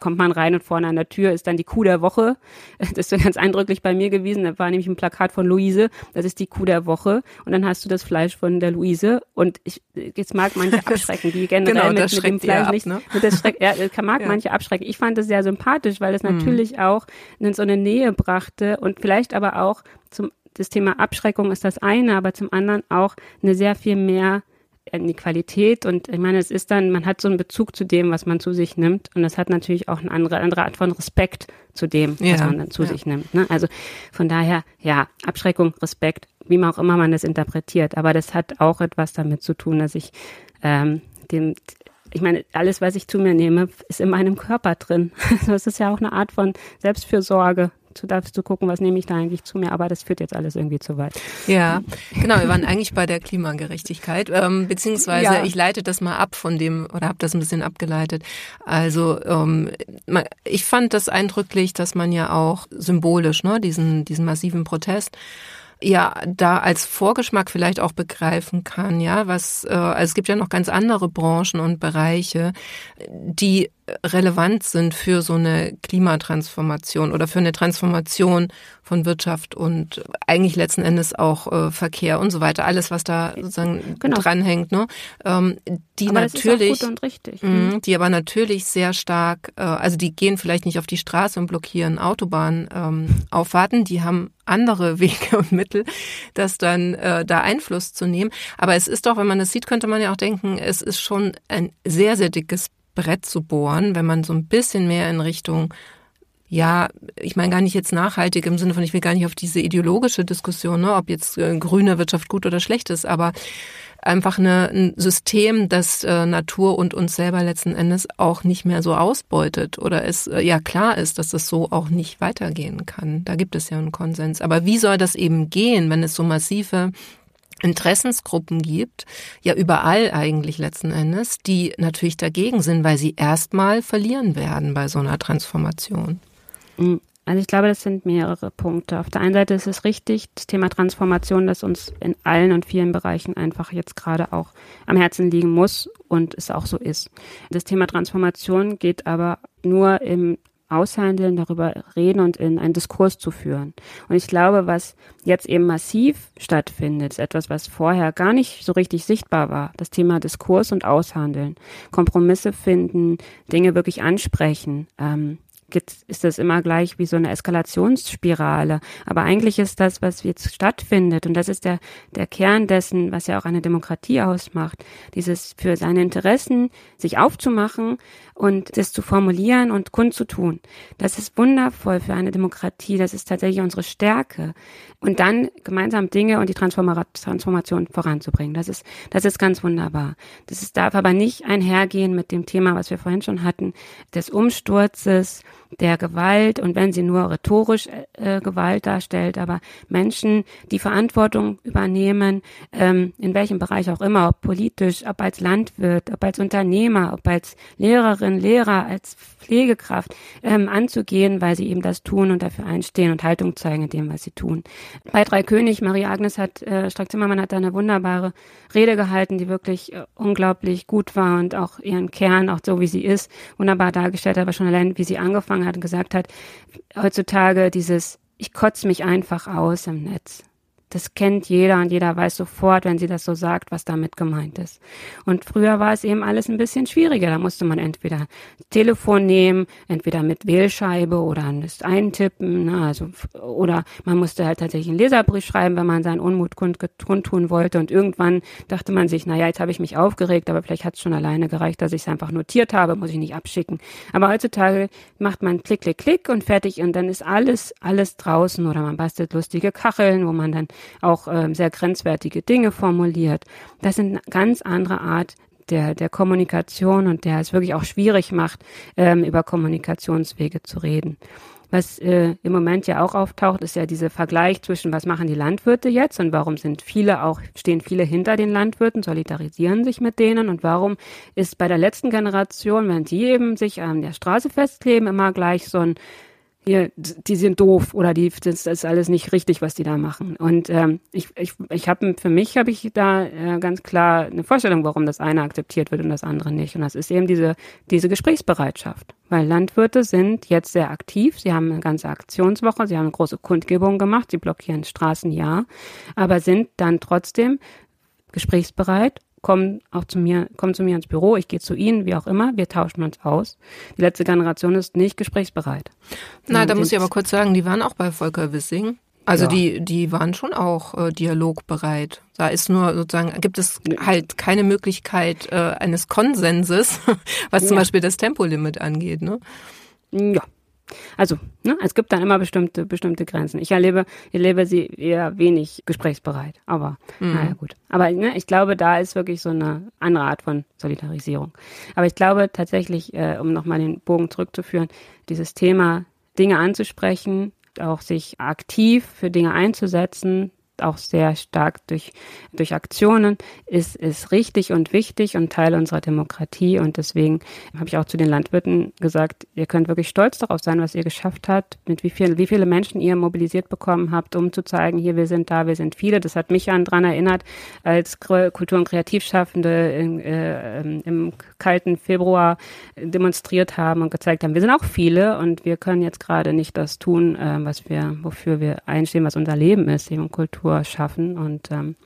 kommt man rein und vorne an der Tür ist dann die Kuh der Woche. Das ist ganz eindrücklich bei mir gewesen. Da war nämlich ein Plakat von Luise das ist die Kuh der Woche und dann hast du das Fleisch von der Luise und ich, jetzt mag manche abschrecken, die generell genau, mit, mit dem Fleisch ab, nicht, ne? das schreckt, ja, mag ja. manche abschrecken. Ich fand es sehr sympathisch, weil es mhm. natürlich auch in so eine Nähe brachte und vielleicht aber auch zum, das Thema Abschreckung ist das eine, aber zum anderen auch eine sehr viel mehr in die Qualität und ich meine, es ist dann, man hat so einen Bezug zu dem, was man zu sich nimmt und das hat natürlich auch eine andere, andere Art von Respekt zu dem, ja, was man dann zu ja. sich nimmt. Ne? Also von daher, ja, Abschreckung, Respekt, wie man auch immer man das interpretiert, aber das hat auch etwas damit zu tun, dass ich ähm, dem ich meine, alles, was ich zu mir nehme, ist in meinem Körper drin. Das ist ja auch eine Art von Selbstfürsorge, zu darfst du gucken, was nehme ich da eigentlich zu mir, aber das führt jetzt alles irgendwie zu weit. Ja, genau, wir waren eigentlich bei der Klimagerechtigkeit, ähm, beziehungsweise ja. ich leite das mal ab von dem, oder habe das ein bisschen abgeleitet. Also ähm, ich fand das eindrücklich, dass man ja auch symbolisch, ne, diesen, diesen massiven Protest ja da als Vorgeschmack vielleicht auch begreifen kann, ja, was äh, also es gibt ja noch ganz andere Branchen und Bereiche, die relevant sind für so eine Klimatransformation oder für eine Transformation von Wirtschaft und eigentlich letzten Endes auch äh, Verkehr und so weiter, alles was da sozusagen genau. dranhängt, ne? Ähm, die aber natürlich, mh, mhm. die aber natürlich sehr stark, äh, also die gehen vielleicht nicht auf die Straße und blockieren Autobahnen ähm, aufwarten, die haben andere Wege und Mittel, das dann äh, da Einfluss zu nehmen. Aber es ist doch, wenn man das sieht, könnte man ja auch denken, es ist schon ein sehr, sehr dickes Brett zu bohren, wenn man so ein bisschen mehr in Richtung ja, ich meine gar nicht jetzt nachhaltig im Sinne von, ich will gar nicht auf diese ideologische Diskussion, ne, ob jetzt äh, grüne Wirtschaft gut oder schlecht ist, aber einfach eine, ein System, das äh, Natur und uns selber letzten Endes auch nicht mehr so ausbeutet oder es äh, ja klar ist, dass es so auch nicht weitergehen kann. Da gibt es ja einen Konsens. Aber wie soll das eben gehen, wenn es so massive Interessensgruppen gibt, ja überall eigentlich letzten Endes, die natürlich dagegen sind, weil sie erstmal verlieren werden bei so einer Transformation. Mhm. Also ich glaube, das sind mehrere Punkte. Auf der einen Seite ist es richtig, das Thema Transformation, das uns in allen und vielen Bereichen einfach jetzt gerade auch am Herzen liegen muss und es auch so ist. Das Thema Transformation geht aber nur im aushandeln, darüber reden und in einen Diskurs zu führen. Und ich glaube, was jetzt eben massiv stattfindet, ist etwas, was vorher gar nicht so richtig sichtbar war. Das Thema Diskurs und Aushandeln. Kompromisse finden, Dinge wirklich ansprechen. Ähm, ist das immer gleich wie so eine Eskalationsspirale. Aber eigentlich ist das, was jetzt stattfindet, und das ist der, der Kern dessen, was ja auch eine Demokratie ausmacht, dieses für seine Interessen sich aufzumachen und das zu formulieren und kundzutun. Das ist wundervoll für eine Demokratie. Das ist tatsächlich unsere Stärke. Und dann gemeinsam Dinge und die Transformation voranzubringen. Das ist, das ist ganz wunderbar. Das ist, darf aber nicht einhergehen mit dem Thema, was wir vorhin schon hatten, des Umsturzes, der Gewalt und wenn sie nur rhetorisch äh, Gewalt darstellt, aber Menschen, die Verantwortung übernehmen, ähm, in welchem Bereich auch immer, ob politisch, ob als Landwirt, ob als Unternehmer, ob als Lehrerin, Lehrer, als Pflegekraft, ähm, anzugehen, weil sie eben das tun und dafür einstehen und Haltung zeigen in dem, was sie tun. Bei Drei König, Marie Agnes hat, äh, Strack-Zimmermann hat da eine wunderbare Rede gehalten, die wirklich äh, unglaublich gut war und auch ihren Kern, auch so wie sie ist, wunderbar dargestellt hat, aber schon allein, wie sie angefangen hat und gesagt hat, heutzutage dieses, ich kotze mich einfach aus im Netz. Das kennt jeder und jeder weiß sofort, wenn sie das so sagt, was damit gemeint ist. Und früher war es eben alles ein bisschen schwieriger. Da musste man entweder Telefon nehmen, entweder mit Wählscheibe oder eintippen, ne, also, oder man musste halt tatsächlich einen Leserbrief schreiben, wenn man seinen Unmut kundtun wollte. Und irgendwann dachte man sich, naja, jetzt habe ich mich aufgeregt, aber vielleicht hat es schon alleine gereicht, dass ich es einfach notiert habe, muss ich nicht abschicken. Aber heutzutage macht man Klick, Klick, Klick und fertig und dann ist alles, alles draußen oder man bastelt lustige Kacheln, wo man dann auch ähm, sehr grenzwertige Dinge formuliert. Das sind eine ganz andere Art der, der Kommunikation und der es wirklich auch schwierig macht, ähm, über Kommunikationswege zu reden. Was äh, im Moment ja auch auftaucht, ist ja dieser Vergleich zwischen, was machen die Landwirte jetzt und warum sind viele auch, stehen viele hinter den Landwirten, solidarisieren sich mit denen und warum ist bei der letzten Generation, wenn die eben sich an der Straße festkleben, immer gleich so ein hier, die sind doof oder die, das, ist alles nicht richtig, was die da machen. Und ähm, ich, ich, ich habe für mich habe ich da äh, ganz klar eine Vorstellung, warum das eine akzeptiert wird und das andere nicht. Und das ist eben diese, diese Gesprächsbereitschaft. Weil Landwirte sind jetzt sehr aktiv, sie haben eine ganze Aktionswoche, sie haben eine große Kundgebung gemacht, sie blockieren Straßen, ja, aber sind dann trotzdem gesprächsbereit kommen auch zu mir, kommen zu mir ins Büro, ich gehe zu ihnen, wie auch immer, wir tauschen uns aus. Die letzte Generation ist nicht gesprächsbereit. Na, da muss ich aber kurz sagen, die waren auch bei Volker Wissing. Also ja. die, die waren schon auch äh, dialogbereit. Da ist nur sozusagen, gibt es halt keine Möglichkeit äh, eines Konsenses, was zum ja. Beispiel das Tempolimit angeht, ne? Ja, also, ne, es gibt dann immer bestimmte, bestimmte Grenzen. Ich erlebe, erlebe sie eher wenig gesprächsbereit. Aber, mhm. naja, gut. Aber ne, ich glaube, da ist wirklich so eine andere Art von Solidarisierung. Aber ich glaube tatsächlich, äh, um nochmal den Bogen zurückzuführen, dieses Thema, Dinge anzusprechen, auch sich aktiv für Dinge einzusetzen, auch sehr stark durch, durch Aktionen, ist, ist richtig und wichtig und Teil unserer Demokratie. Und deswegen habe ich auch zu den Landwirten gesagt, ihr könnt wirklich stolz darauf sein, was ihr geschafft habt, mit wie, viel, wie viele Menschen ihr mobilisiert bekommen habt, um zu zeigen, hier, wir sind da, wir sind viele. Das hat mich an dran erinnert, als Kultur- und Kreativschaffende in, äh, im kalten Februar demonstriert haben und gezeigt haben, wir sind auch viele und wir können jetzt gerade nicht das tun, äh, was wir, wofür wir einstehen, was unser Leben ist, eben Kultur Kultur schaffen. Und ähm,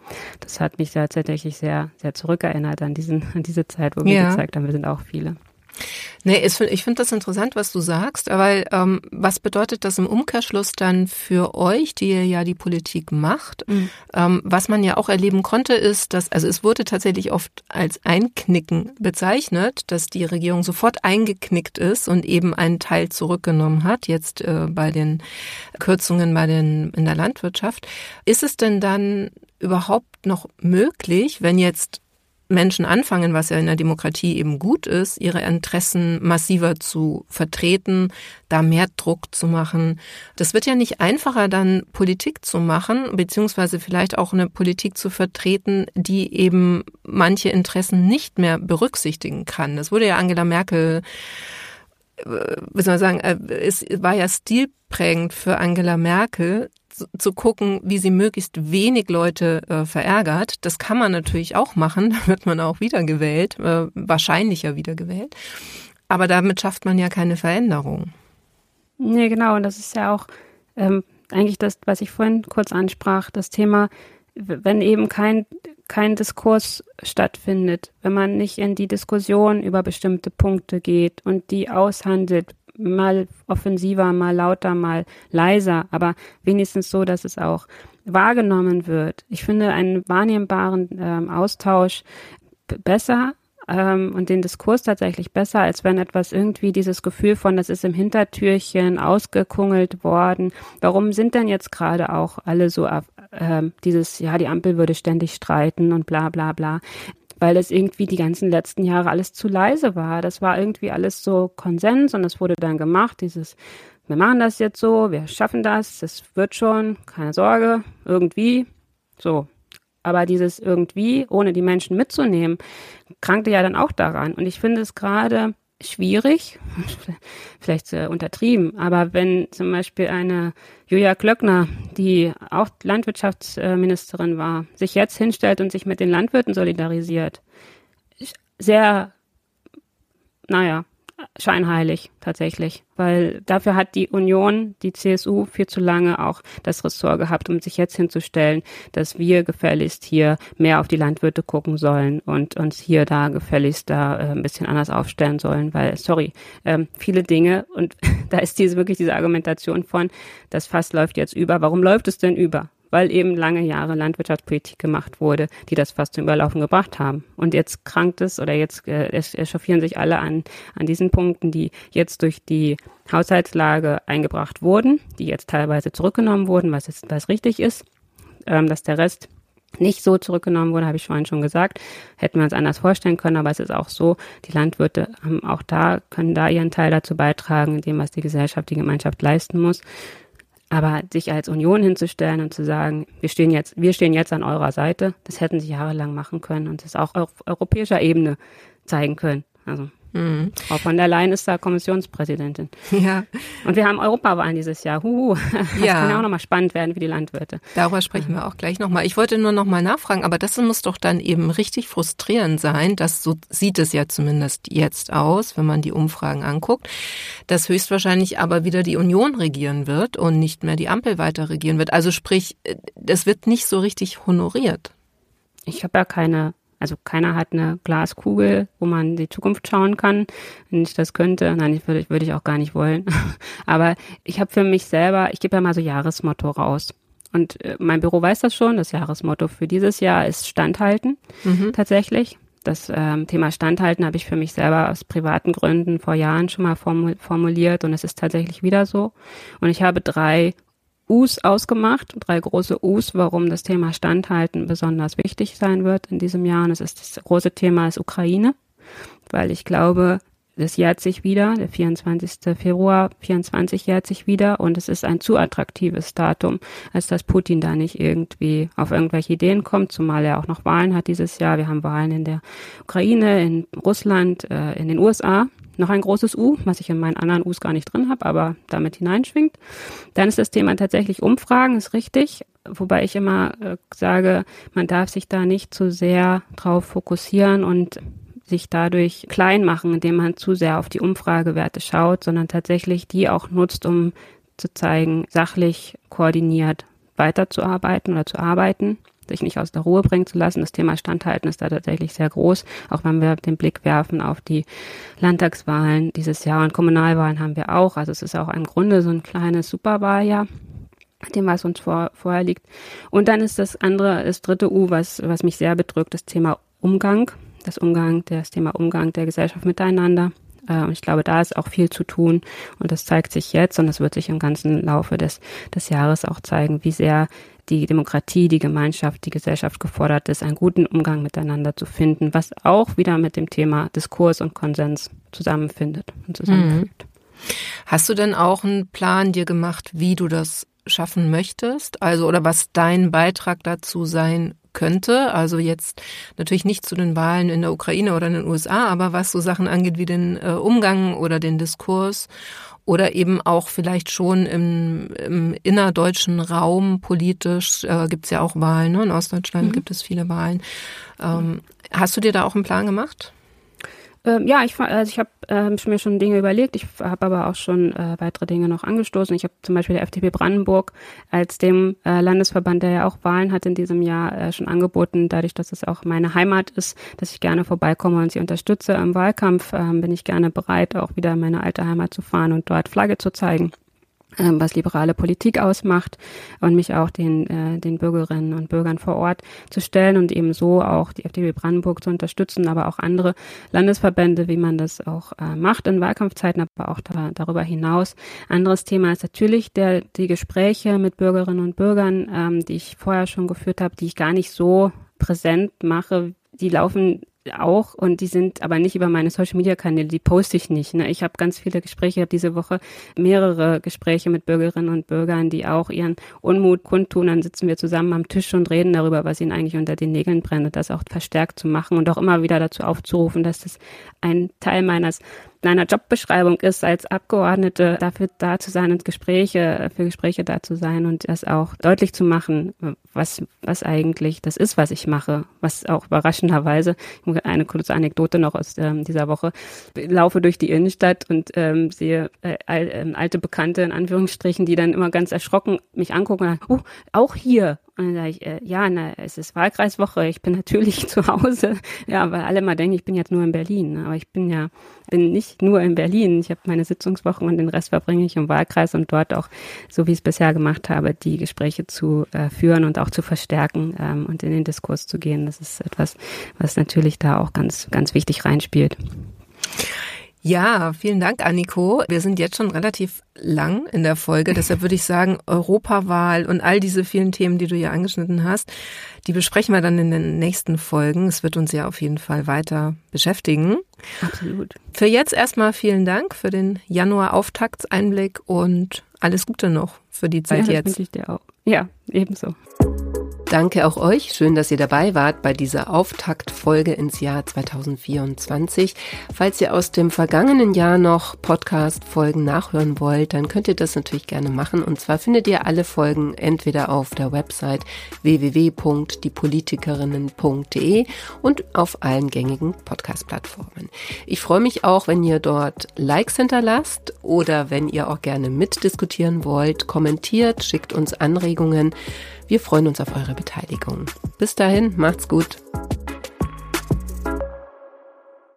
das hat mich da tatsächlich sehr, sehr zurückerinnert an, diesen, an diese Zeit, wo wir ja. gezeigt haben, wir sind auch viele. Nee, ich finde das interessant, was du sagst, weil ähm, was bedeutet das im Umkehrschluss dann für euch, die ihr ja die Politik macht? Mhm. Ähm, was man ja auch erleben konnte, ist, dass, also es wurde tatsächlich oft als Einknicken bezeichnet, dass die Regierung sofort eingeknickt ist und eben einen Teil zurückgenommen hat, jetzt äh, bei den Kürzungen bei den, in der Landwirtschaft. Ist es denn dann überhaupt noch möglich, wenn jetzt Menschen anfangen, was ja in der Demokratie eben gut ist, ihre Interessen massiver zu vertreten, da mehr Druck zu machen. Das wird ja nicht einfacher, dann Politik zu machen, beziehungsweise vielleicht auch eine Politik zu vertreten, die eben manche Interessen nicht mehr berücksichtigen kann. Das wurde ja Angela Merkel äh, wie soll man sagen, äh, es war ja stilprägend für Angela Merkel, zu gucken, wie sie möglichst wenig Leute äh, verärgert. Das kann man natürlich auch machen, da wird man auch wiedergewählt, äh, wahrscheinlicher wiedergewählt. Aber damit schafft man ja keine Veränderung. Nee, genau. Und das ist ja auch ähm, eigentlich das, was ich vorhin kurz ansprach, das Thema, wenn eben kein, kein Diskurs stattfindet, wenn man nicht in die Diskussion über bestimmte Punkte geht und die aushandelt, mal offensiver, mal lauter, mal leiser, aber wenigstens so, dass es auch wahrgenommen wird. Ich finde einen wahrnehmbaren ähm, Austausch besser ähm, und den Diskurs tatsächlich besser, als wenn etwas irgendwie dieses Gefühl von, das ist im Hintertürchen ausgekungelt worden. Warum sind denn jetzt gerade auch alle so äh, dieses, ja, die Ampel würde ständig streiten und bla bla bla weil das irgendwie die ganzen letzten Jahre alles zu leise war. Das war irgendwie alles so Konsens und es wurde dann gemacht, dieses, wir machen das jetzt so, wir schaffen das, das wird schon, keine Sorge, irgendwie, so. Aber dieses irgendwie, ohne die Menschen mitzunehmen, krankte ja dann auch daran. Und ich finde es gerade schwierig, vielleicht äh, untertrieben, aber wenn zum Beispiel eine Julia Klöckner, die auch Landwirtschaftsministerin war, sich jetzt hinstellt und sich mit den Landwirten solidarisiert, sehr, naja, scheinheilig tatsächlich, weil dafür hat die Union, die CSU viel zu lange auch das Ressort gehabt, um sich jetzt hinzustellen, dass wir gefälligst hier mehr auf die Landwirte gucken sollen und uns hier da gefälligst da äh, ein bisschen anders aufstellen sollen, weil sorry, ähm, viele Dinge und da ist diese wirklich diese Argumentation von, das Fass läuft jetzt über. Warum läuft es denn über? Weil eben lange Jahre Landwirtschaftspolitik gemacht wurde, die das fast zum Überlaufen gebracht haben. Und jetzt krankt es oder jetzt äh, echauffieren sich alle an, an diesen Punkten, die jetzt durch die Haushaltslage eingebracht wurden, die jetzt teilweise zurückgenommen wurden, was, ist, was richtig ist, ähm, dass der Rest nicht so zurückgenommen wurde, habe ich vorhin schon gesagt. Hätten wir uns anders vorstellen können, aber es ist auch so, die Landwirte haben auch da, können da ihren Teil dazu beitragen, dem, was die Gesellschaft, die Gemeinschaft leisten muss. Aber sich als Union hinzustellen und zu sagen, wir stehen jetzt, wir stehen jetzt an eurer Seite, das hätten sie jahrelang machen können und das auch auf europäischer Ebene zeigen können. Also Mhm. Frau von der Leyen ist da Kommissionspräsidentin. Ja. Und wir haben Europawahlen dieses Jahr. Huhu. Das ja. kann ja auch nochmal spannend werden für die Landwirte. Darüber sprechen wir auch gleich nochmal. Ich wollte nur nochmal nachfragen, aber das muss doch dann eben richtig frustrierend sein, dass so sieht es ja zumindest jetzt aus, wenn man die Umfragen anguckt, dass höchstwahrscheinlich aber wieder die Union regieren wird und nicht mehr die Ampel weiter regieren wird. Also sprich, es wird nicht so richtig honoriert. Ich habe ja keine also keiner hat eine Glaskugel, wo man die Zukunft schauen kann. Wenn ich das könnte, nein, ich würde, würde ich auch gar nicht wollen. Aber ich habe für mich selber, ich gebe ja mal so Jahresmotto raus. Und äh, mein Büro weiß das schon. Das Jahresmotto für dieses Jahr ist Standhalten mhm. tatsächlich. Das ähm, Thema Standhalten habe ich für mich selber aus privaten Gründen vor Jahren schon mal formuliert und es ist tatsächlich wieder so. Und ich habe drei U's ausgemacht, drei große U's, warum das Thema Standhalten besonders wichtig sein wird in diesem Jahr. Und es ist das große Thema ist Ukraine, weil ich glaube, das jährt sich wieder, der 24. Februar 24 jährt sich wieder und es ist ein zu attraktives Datum, als dass Putin da nicht irgendwie auf irgendwelche Ideen kommt, zumal er auch noch Wahlen hat dieses Jahr. Wir haben Wahlen in der Ukraine, in Russland, äh, in den USA noch ein großes U, was ich in meinen anderen U's gar nicht drin habe, aber damit hineinschwingt. Dann ist das Thema tatsächlich Umfragen, ist richtig. Wobei ich immer äh, sage, man darf sich da nicht zu sehr drauf fokussieren und sich dadurch klein machen, indem man zu sehr auf die Umfragewerte schaut, sondern tatsächlich die auch nutzt, um zu zeigen, sachlich koordiniert weiterzuarbeiten oder zu arbeiten sich nicht aus der Ruhe bringen zu lassen. Das Thema Standhalten ist da tatsächlich sehr groß, auch wenn wir den Blick werfen auf die Landtagswahlen dieses Jahr und Kommunalwahlen haben wir auch. Also es ist auch im Grunde so ein kleines Superwahljahr dem, was uns vor, vorher liegt. Und dann ist das andere, das dritte U, was, was mich sehr bedrückt, das Thema Umgang. Das Umgang, das Thema Umgang der Gesellschaft miteinander. Äh, und ich glaube, da ist auch viel zu tun. Und das zeigt sich jetzt und das wird sich im ganzen Laufe des, des Jahres auch zeigen, wie sehr die Demokratie, die Gemeinschaft, die Gesellschaft gefordert ist, einen guten Umgang miteinander zu finden, was auch wieder mit dem Thema Diskurs und Konsens zusammenfindet und zusammenfügt. Mhm. Hast du denn auch einen Plan dir gemacht, wie du das schaffen möchtest? Also, oder was dein Beitrag dazu sein könnte. Also jetzt natürlich nicht zu den Wahlen in der Ukraine oder in den USA, aber was so Sachen angeht wie den äh, Umgang oder den Diskurs oder eben auch vielleicht schon im, im innerdeutschen Raum politisch äh, gibt es ja auch Wahlen. Ne? In Ostdeutschland mhm. gibt es viele Wahlen. Ähm, hast du dir da auch einen Plan gemacht? Ähm, ja, ich, also ich habe ähm, mir schon Dinge überlegt. Ich habe aber auch schon äh, weitere Dinge noch angestoßen. Ich habe zum Beispiel der FDP Brandenburg als dem äh, Landesverband, der ja auch Wahlen hat in diesem Jahr, äh, schon angeboten, dadurch, dass es auch meine Heimat ist, dass ich gerne vorbeikomme und sie unterstütze im Wahlkampf, ähm, bin ich gerne bereit, auch wieder in meine alte Heimat zu fahren und dort Flagge zu zeigen. Ähm, was liberale Politik ausmacht und mich auch den, äh, den Bürgerinnen und Bürgern vor Ort zu stellen und eben so auch die FDP Brandenburg zu unterstützen, aber auch andere Landesverbände, wie man das auch äh, macht in Wahlkampfzeiten, aber auch da, darüber hinaus. Anderes Thema ist natürlich der, die Gespräche mit Bürgerinnen und Bürgern, ähm, die ich vorher schon geführt habe, die ich gar nicht so präsent mache. Die laufen auch und die sind aber nicht über meine Social Media Kanäle, die poste ich nicht. Ne? Ich habe ganz viele Gespräche, habe diese Woche mehrere Gespräche mit Bürgerinnen und Bürgern, die auch ihren Unmut kundtun. Dann sitzen wir zusammen am Tisch und reden darüber, was ihnen eigentlich unter den Nägeln brennt, und das auch verstärkt zu machen und auch immer wieder dazu aufzurufen, dass das ein Teil meines meiner Jobbeschreibung ist, als Abgeordnete dafür da zu sein und Gespräche, für Gespräche da zu sein und das auch deutlich zu machen, was, was eigentlich das ist, was ich mache. Was auch überraschenderweise, eine kurze Anekdote noch aus ähm, dieser Woche, ich laufe durch die Innenstadt und ähm, sehe äh, äh, alte Bekannte in Anführungsstrichen, die dann immer ganz erschrocken mich angucken und sagen, oh, auch hier. Und dann sage ich, äh, ja, na, es ist Wahlkreiswoche, ich bin natürlich zu Hause. Ja, weil alle mal denken, ich bin jetzt nur in Berlin. Ne? Aber ich bin ja, bin nicht nur in Berlin. Ich habe meine Sitzungswochen und den Rest verbringe ich im Wahlkreis und dort auch, so wie ich es bisher gemacht habe, die Gespräche zu äh, führen und auch zu verstärken ähm, und in den Diskurs zu gehen. Das ist etwas, was natürlich da auch ganz, ganz wichtig reinspielt. Ja, vielen Dank, Anniko. Wir sind jetzt schon relativ lang in der Folge, deshalb würde ich sagen, Europawahl und all diese vielen Themen, die du hier angeschnitten hast, die besprechen wir dann in den nächsten Folgen. Es wird uns ja auf jeden Fall weiter beschäftigen. Absolut. Für jetzt erstmal vielen Dank für den Januar-Auftaktseinblick und alles Gute noch für die Zeit ja, jetzt. Wünsche ich dir auch. Ja, ebenso. Danke auch euch. Schön, dass ihr dabei wart bei dieser Auftaktfolge ins Jahr 2024. Falls ihr aus dem vergangenen Jahr noch Podcast-Folgen nachhören wollt, dann könnt ihr das natürlich gerne machen. Und zwar findet ihr alle Folgen entweder auf der Website www.diepolitikerinnen.de und auf allen gängigen Podcast-Plattformen. Ich freue mich auch, wenn ihr dort Likes hinterlasst oder wenn ihr auch gerne mitdiskutieren wollt, kommentiert, schickt uns Anregungen. Wir freuen uns auf eure Beteiligung. Bis dahin, macht's gut.